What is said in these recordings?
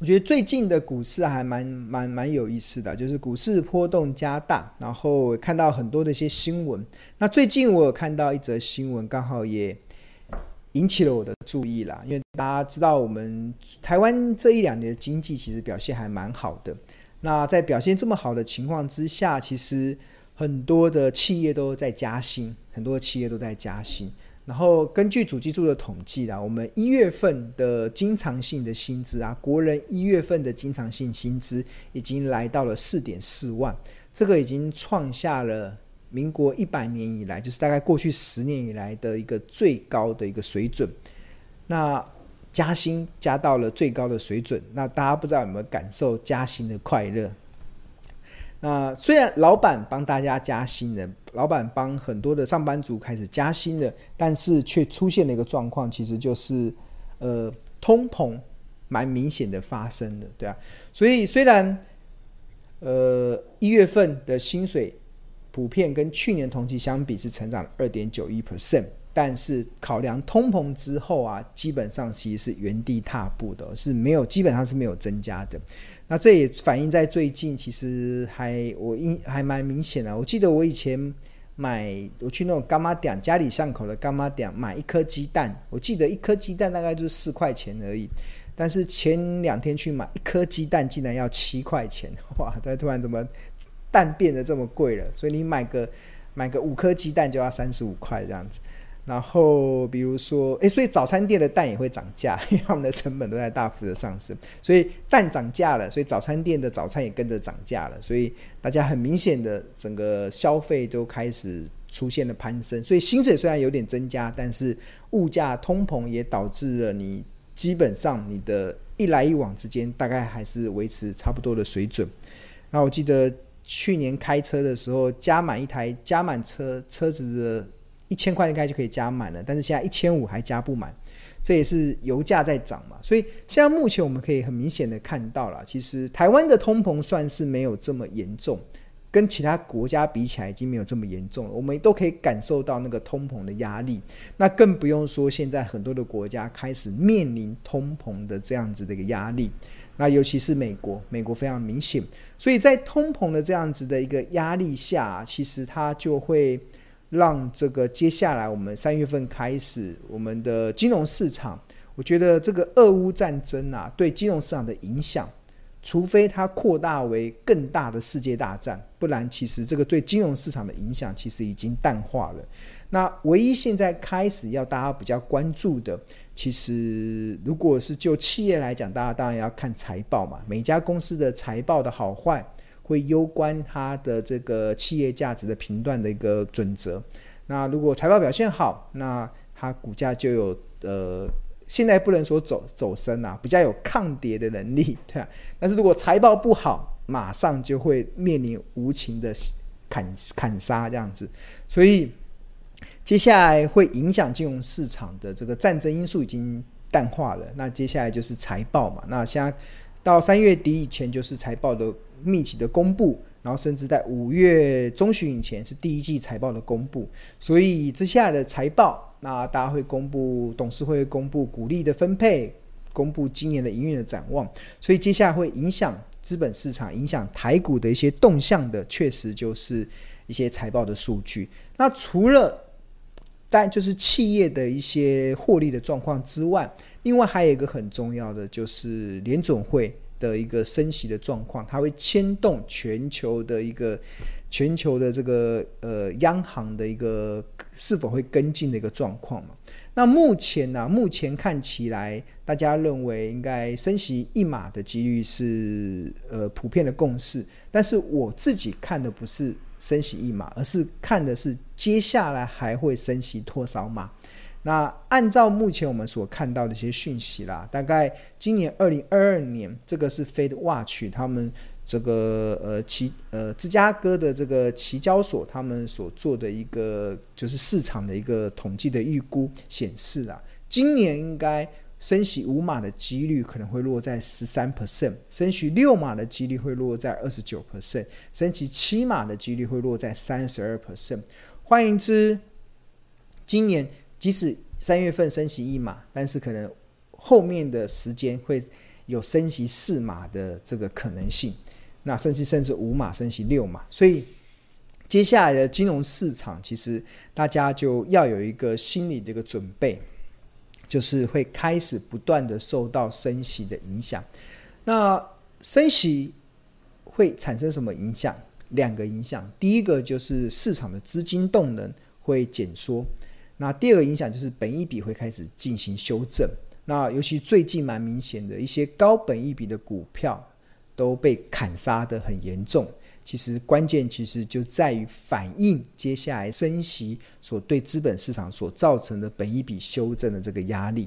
我觉得最近的股市还蛮蛮蛮有意思的，就是股市波动加大，然后看到很多的一些新闻。那最近我有看到一则新闻，刚好也引起了我的注意啦。因为大家知道，我们台湾这一两年的经济其实表现还蛮好的。那在表现这么好的情况之下，其实很多的企业都在加薪，很多企业都在加薪。然后根据主计处的统计啦，我们一月份的经常性的薪资啊，国人一月份的经常性薪资已经来到了四点四万，这个已经创下了民国一百年以来，就是大概过去十年以来的一个最高的一个水准。那加薪加到了最高的水准，那大家不知道有没有感受加薪的快乐？那虽然老板帮大家加薪了，老板帮很多的上班族开始加薪了，但是却出现了一个状况，其实就是呃通膨蛮明显的发生的，对啊。所以虽然呃一月份的薪水普遍跟去年同期相比是成长了二点九一 percent。但是考量通膨之后啊，基本上其实是原地踏步的，是没有，基本上是没有增加的。那这也反映在最近，其实还我印还蛮明显的。我记得我以前买我去那种干妈店，家里巷口的干妈店买一颗鸡蛋，我记得一颗鸡蛋大概就是四块钱而已。但是前两天去买一颗鸡蛋，竟然要七块钱，哇！它突然怎么蛋变得这么贵了？所以你买个买个五颗鸡蛋就要三十五块这样子。然后，比如说，诶，所以早餐店的蛋也会涨价，因为他们的成本都在大幅的上升，所以蛋涨价了，所以早餐店的早餐也跟着涨价了，所以大家很明显的整个消费都开始出现了攀升，所以薪水虽然有点增加，但是物价通膨也导致了你基本上你的一来一往之间大概还是维持差不多的水准。那我记得去年开车的时候，加满一台加满车车子的。一千块应该就可以加满了，但是现在一千五还加不满，这也是油价在涨嘛。所以现在目前我们可以很明显的看到了，其实台湾的通膨算是没有这么严重，跟其他国家比起来已经没有这么严重了。我们都可以感受到那个通膨的压力，那更不用说现在很多的国家开始面临通膨的这样子的一个压力。那尤其是美国，美国非常明显，所以在通膨的这样子的一个压力下，其实它就会。让这个接下来我们三月份开始，我们的金融市场，我觉得这个俄乌战争啊，对金融市场的影响，除非它扩大为更大的世界大战，不然其实这个对金融市场的影响其实已经淡化了。那唯一现在开始要大家比较关注的，其实如果是就企业来讲，大家当然要看财报嘛，每家公司的财报的好坏。会攸关它的这个企业价值的评断的一个准则。那如果财报表现好，那它股价就有呃，现在不能说走走升啊，比较有抗跌的能力，对吧？但是如果财报不好，马上就会面临无情的砍砍杀这样子。所以接下来会影响金融市场的这个战争因素已经淡化了。那接下来就是财报嘛。那现在到三月底以前就是财报的。密集的公布，然后甚至在五月中旬以前是第一季财报的公布，所以接下来的财报，那大家会公布董事会公布股利的分配，公布今年的营运的展望，所以接下来会影响资本市场、影响台股的一些动向的，确实就是一些财报的数据。那除了但就是企业的一些获利的状况之外，另外还有一个很重要的就是联准会。的一个升息的状况，它会牵动全球的一个全球的这个呃央行的一个是否会跟进的一个状况嘛？那目前呢、目前看起来，大家认为应该升息一码的几率是呃普遍的共识，但是我自己看的不是升息一码，而是看的是接下来还会升息多少码。那按照目前我们所看到的一些讯息啦，大概今年二零二二年，这个是 Fed Watch 他们这个呃期呃芝加哥的这个期交所他们所做的一个就是市场的一个统计的预估显示啦，今年应该升息五码的几率可能会落在十三 percent，升息六码的几率会落在二十九 percent，升息七码的几率会落在三十二 percent。换言之，今年。即使三月份升息一码，但是可能后面的时间会有升息四码的这个可能性，那甚至甚至五码升息六码，所以接下来的金融市场其实大家就要有一个心理的一个准备，就是会开始不断的受到升息的影响。那升息会产生什么影响？两个影响，第一个就是市场的资金动能会减缩，那第二个影响就是本益比会开始进行修正。那尤其最近蛮明显的一些高本益比的股票都被砍杀得很严重。其实关键其实就在于反映接下来升息所对资本市场所造成的本一笔修正的这个压力。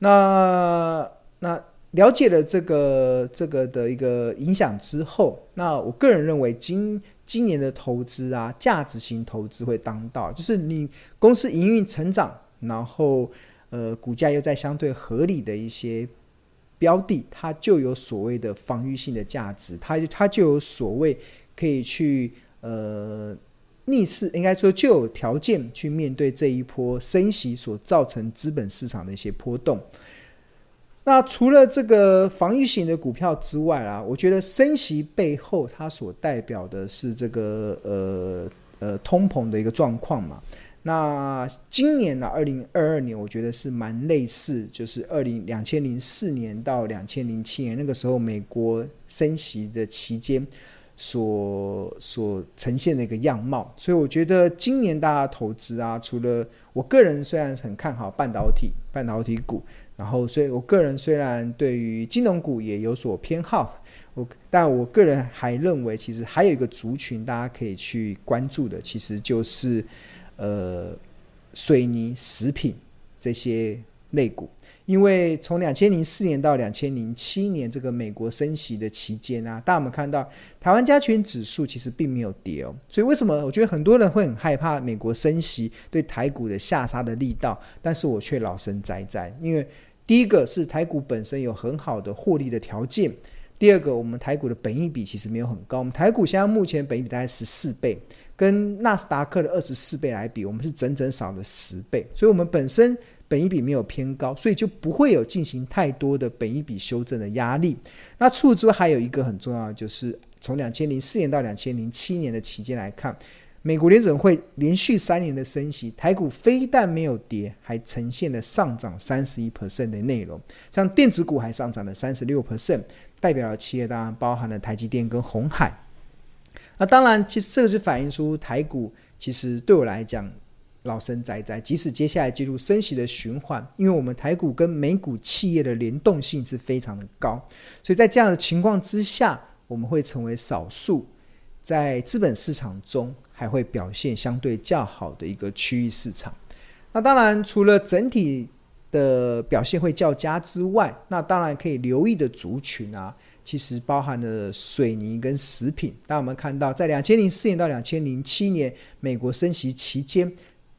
那那。了解了这个这个的一个影响之后，那我个人认为今今年的投资啊，价值型投资会当道，就是你公司营运成长，然后呃股价又在相对合理的一些标的，它就有所谓的防御性的价值，它就它就有所谓可以去呃逆势，应该说就有条件去面对这一波升息所造成资本市场的一些波动。那除了这个防御型的股票之外啊，我觉得升息背后它所代表的是这个呃呃通膨的一个状况嘛。那今年呢，二零二二年，我觉得是蛮类似，就是二零两千零四年到两千零七年那个时候美国升息的期间所所呈现的一个样貌。所以我觉得今年大家投资啊，除了我个人虽然很看好半导体半导体股。然后，所以我个人虽然对于金融股也有所偏好，我但我个人还认为，其实还有一个族群大家可以去关注的，其实就是呃水泥、食品这些类股。因为从两千零四年到两千零七年这个美国升息的期间啊，大家有没有看到台湾加权指数其实并没有跌哦。所以为什么我觉得很多人会很害怕美国升息对台股的下杀的力道，但是我却老生在在，因为。第一个是台股本身有很好的获利的条件，第二个我们台股的本益比其实没有很高，我们台股现在目前本益比大概十四倍，跟纳斯达克的二十四倍来比，我们是整整少了十倍，所以我们本身本益比没有偏高，所以就不会有进行太多的本益比修正的压力。那除此之外还有一个很重要的，就是从两千零四年到两千零七年的期间来看。美国联准会连续三年的升息，台股非但没有跌，还呈现了上涨三十一 percent 的内容。像电子股还上涨了三十六 percent，代表的企业当然包含了台积电跟鸿海。那当然，其实这个就反映出台股其实对我来讲老生在在，即使接下来进入升息的循环，因为我们台股跟美股企业的联动性是非常的高，所以在这样的情况之下，我们会成为少数。在资本市场中，还会表现相对较好的一个区域市场。那当然，除了整体的表现会较佳之外，那当然可以留意的族群啊，其实包含了水泥跟食品。当我们看到，在两千零四年到两千零七年美国升息期间，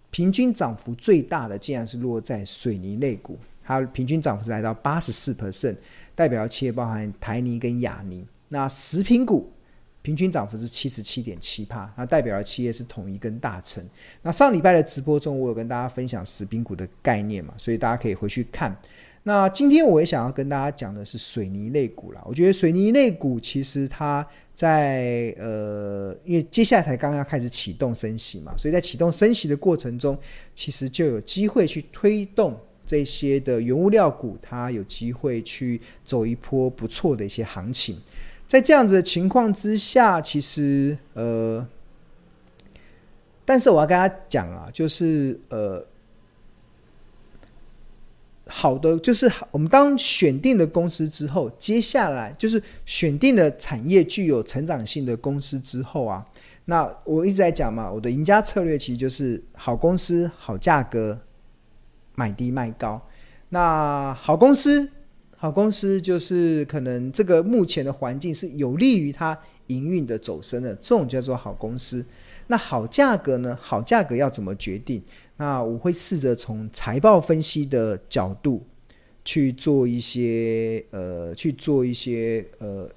平均涨幅最大的竟然是落在水泥类股，它平均涨幅是来到八十四 percent，代表企业包含台泥跟亚泥。那食品股。平均涨幅是七十七点七帕，那代表的企业是统一跟大成。那上礼拜的直播中，我有跟大家分享食品股的概念嘛，所以大家可以回去看。那今天我也想要跟大家讲的是水泥类股啦。我觉得水泥类股其实它在呃，因为接下来才刚刚开始启动升息嘛，所以在启动升息的过程中，其实就有机会去推动这些的原物料股，它有机会去走一波不错的一些行情。在这样子的情况之下，其实呃，但是我要跟大家讲啊，就是呃，好的，就是我们当选定的公司之后，接下来就是选定的产业具有成长性的公司之后啊，那我一直在讲嘛，我的赢家策略其实就是好公司、好价格，买低卖高。那好公司。好公司就是可能这个目前的环境是有利于它营运的走升的，这种叫做好公司。那好价格呢？好价格要怎么决定？那我会试着从财报分析的角度去做一些呃，去做一些呃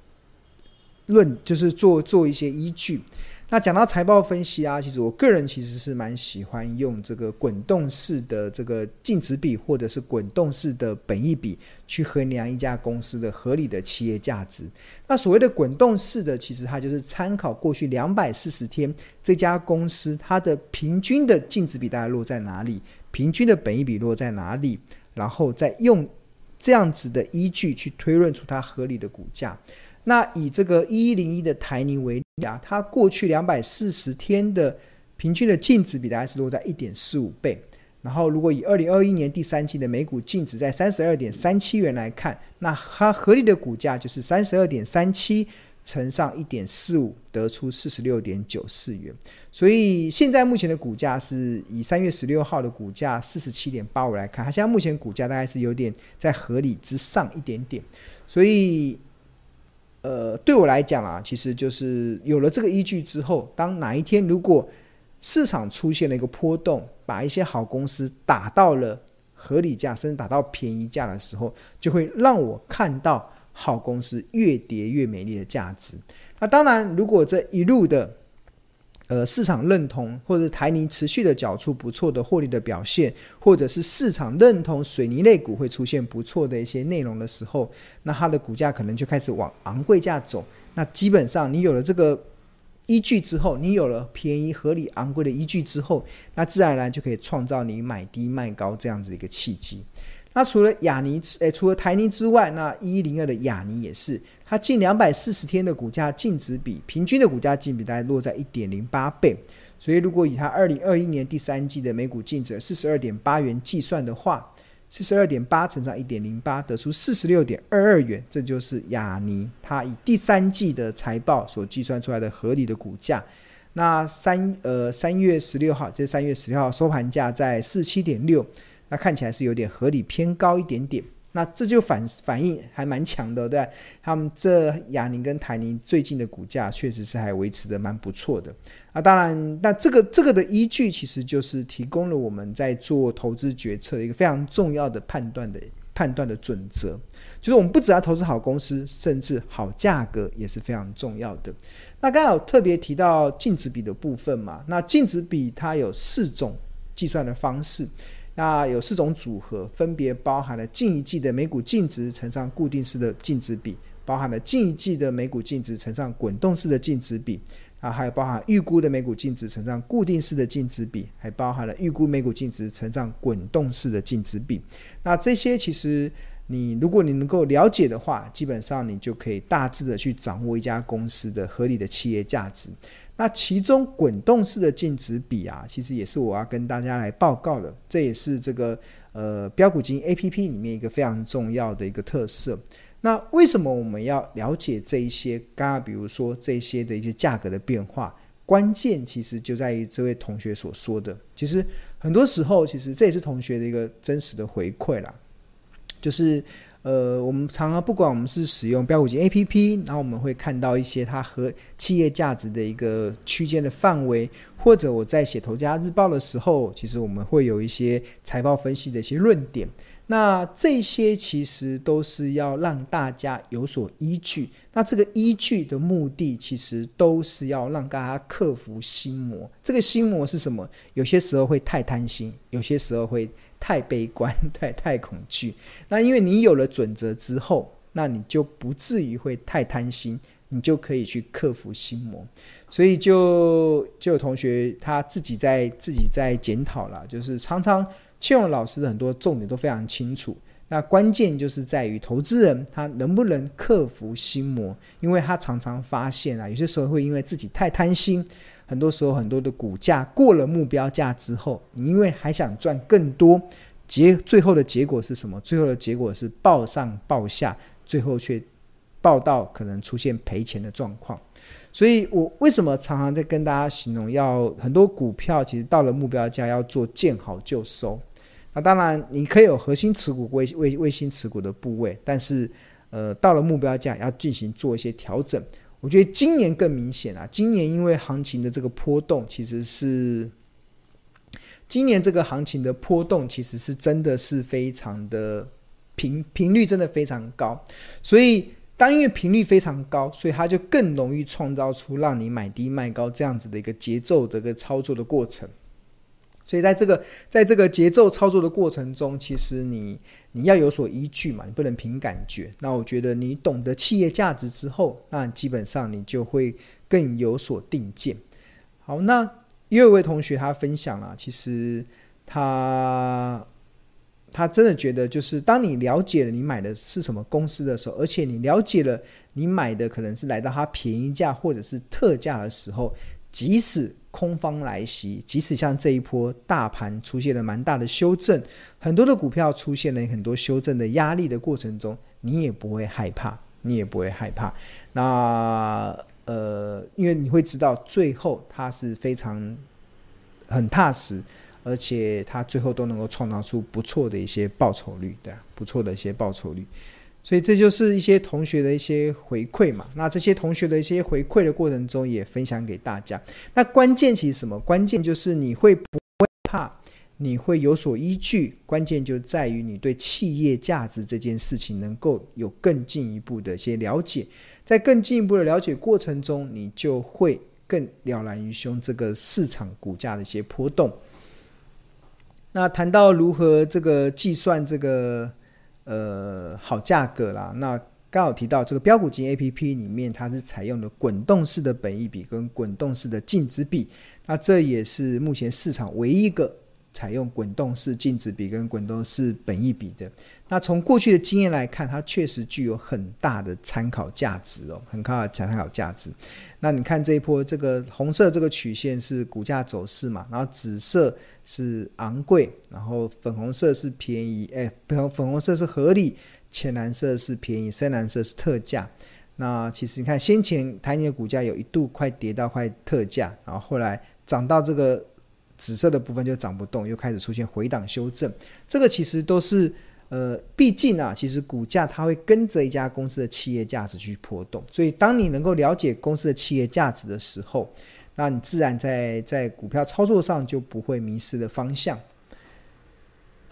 论，就是做做一些依据。那讲到财报分析啊，其实我个人其实是蛮喜欢用这个滚动式的这个净值比，或者是滚动式的本益比去衡量一家公司的合理的企业价值。那所谓的滚动式的，其实它就是参考过去两百四十天这家公司它的平均的净值比大概落在哪里，平均的本益比落在哪里，然后再用这样子的依据去推论出它合理的股价。那以这个一一零一的台泥为例啊，它过去两百四十天的平均的净值比大概是落在一点四五倍。然后如果以二零二一年第三季的每股净值在三十二点三七元来看，那它合理的股价就是三十二点三七乘上一点四五，得出四十六点九四元。所以现在目前的股价是以三月十六号的股价四十七点八五来看，它现在目前股价大概是有点在合理之上一点点，所以。呃，对我来讲啊，其实就是有了这个依据之后，当哪一天如果市场出现了一个波动，把一些好公司打到了合理价，甚至打到便宜价的时候，就会让我看到好公司越跌越美丽的价值。那当然，如果这一路的。呃，市场认同，或者台泥持续的缴出不错的获利的表现，或者是市场认同水泥类股会出现不错的一些内容的时候，那它的股价可能就开始往昂贵价走。那基本上你有了这个依据之后，你有了便宜、合理、昂贵的依据之后，那自然而然就可以创造你买低卖高这样子的一个契机。那除了亚尼，诶，除了台泥之外，那一一零二的亚尼也是，它近两百四十天的股价净值比，平均的股价净比大概落在一点零八倍，所以如果以它二零二一年第三季的每股净值四十二点八元计算的话，四十二点八乘上一点零八，得出四十六点二二元，这就是亚尼它以第三季的财报所计算出来的合理的股价。那三呃三月十六号，这三月十六号收盘价在四七点六。那看起来是有点合理偏高一点点，那这就反反应还蛮强的，对吧？他们这亚泥跟台泥最近的股价确实是还维持的蛮不错的。啊，当然，那这个这个的依据其实就是提供了我们在做投资决策一个非常重要的判断的判断的准则，就是我们不只要投资好公司，甚至好价格也是非常重要的。那刚刚有特别提到净值比的部分嘛，那净值比它有四种计算的方式。那有四种组合，分别包含了近一季的每股净值乘上固定式的净值比，包含了近一季的每股净值乘上滚动式的净值比，啊，还有包含预估的每股净值乘上固定式的净值比，还包含了预估每股净值乘上滚动式的净值比。那这些其实你如果你能够了解的话，基本上你就可以大致的去掌握一家公司的合理的企业价值。那其中滚动式的净值比啊，其实也是我要跟大家来报告的，这也是这个呃标股金 APP 里面一个非常重要的一个特色。那为什么我们要了解这一些？刚刚比如说这些的一些价格的变化，关键其实就在于这位同学所说的。其实很多时候，其实这也是同学的一个真实的回馈啦，就是。呃，我们常常不管我们是使用标股金 APP，然后我们会看到一些它和企业价值的一个区间的范围，或者我在写投家日报的时候，其实我们会有一些财报分析的一些论点。那这些其实都是要让大家有所依据。那这个依据的目的，其实都是要让大家克服心魔。这个心魔是什么？有些时候会太贪心，有些时候会太悲观、太太恐惧。那因为你有了准则之后，那你就不至于会太贪心，你就可以去克服心魔。所以就就有同学他自己在自己在检讨了，就是常常。庆荣老师的很多重点都非常清楚，那关键就是在于投资人他能不能克服心魔，因为他常常发现啊，有些时候会因为自己太贪心，很多时候很多的股价过了目标价之后，你因为还想赚更多，结最后的结果是什么？最后的结果是抱上抱下，最后却报到可能出现赔钱的状况。所以我为什么常常在跟大家形容，要很多股票其实到了目标价要做见好就收。那当然，你可以有核心持股、卫卫卫星持股的部位，但是，呃，到了目标价要进行做一些调整。我觉得今年更明显啊，今年因为行情的这个波动，其实是今年这个行情的波动，其实是真的是非常的频频率真的非常高，所以当因为频率非常高，所以它就更容易创造出让你买低卖高这样子的一个节奏的一个操作的过程。所以在这个在这个节奏操作的过程中，其实你你要有所依据嘛，你不能凭感觉。那我觉得你懂得企业价值之后，那基本上你就会更有所定见。好，那又有一位同学他分享了，其实他他真的觉得，就是当你了解了你买的是什么公司的时候，而且你了解了你买的可能是来到它便宜价或者是特价的时候，即使空方来袭，即使像这一波大盘出现了蛮大的修正，很多的股票出现了很多修正的压力的过程中，你也不会害怕，你也不会害怕。那呃，因为你会知道最后它是非常很踏实，而且它最后都能够创造出不错的一些报酬率，对啊，不错的一些报酬率。所以这就是一些同学的一些回馈嘛。那这些同学的一些回馈的过程中，也分享给大家。那关键其实什么？关键就是你会不会怕？你会有所依据。关键就在于你对企业价值这件事情能够有更进一步的一些了解。在更进一步的了解过程中，你就会更了然于胸这个市场股价的一些波动。那谈到如何这个计算这个。呃，好价格啦。那刚好提到这个标股金 A P P 里面，它是采用的滚动式的本益比跟滚动式的净值比。那这也是目前市场唯一一个采用滚动式净值比跟滚动式本益比的。那从过去的经验来看，它确实具有很大的参考价值哦，很大的参考价值。那你看这一波，这个红色这个曲线是股价走势嘛，然后紫色是昂贵，然后粉红色是便宜，哎，粉粉红色是合理，浅蓝色是便宜，深蓝色是特价。那其实你看，先前台泥的股价有一度快跌到快特价，然后后来涨到这个紫色的部分就涨不动，又开始出现回档修正。这个其实都是。呃，毕竟啊，其实股价它会跟着一家公司的企业价值去波动，所以当你能够了解公司的企业价值的时候，那你自然在在股票操作上就不会迷失的方向。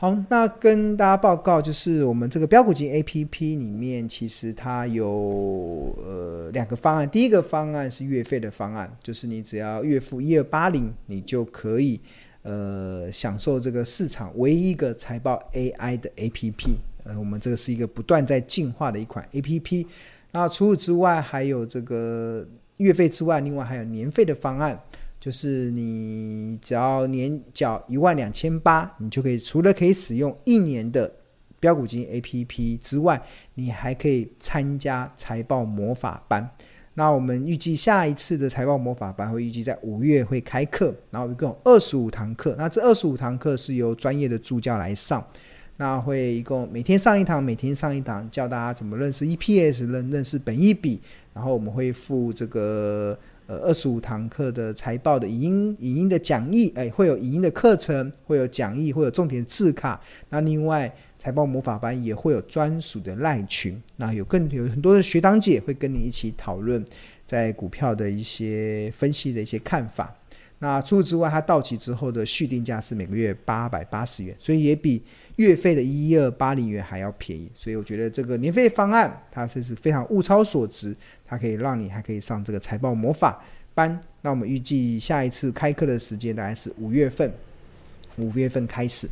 好，那跟大家报告就是我们这个标股金 APP 里面，其实它有呃两个方案，第一个方案是月费的方案，就是你只要月付一二八零，你就可以。呃，享受这个市场唯一一个财报 AI 的 APP，呃，我们这个是一个不断在进化的一款 APP。那除此之外，还有这个月费之外，另外还有年费的方案，就是你只要年缴一万两千八，你就可以除了可以使用一年的标股金 APP 之外，你还可以参加财报魔法班。那我们预计下一次的财报魔法班会预计在五月会开课，然后一共二十五堂课。那这二十五堂课是由专业的助教来上，那会一共每天上一堂，每天上一堂，教大家怎么认识 EPS，认认识本益比。然后我们会付这个呃二十五堂课的财报的影音影音的讲义，哎，会有影音的课程，会有讲义，会有重点字卡。那另外。财报魔法班也会有专属的赖群，那有更有很多的学长姐会跟你一起讨论在股票的一些分析的一些看法。那除此之外，它到期之后的续订价是每个月八百八十元，所以也比月费的一二八零元还要便宜。所以我觉得这个年费方案它是是非常物超所值，它可以让你还可以上这个财报魔法班。那我们预计下一次开课的时间大概是五月份，五月份开始。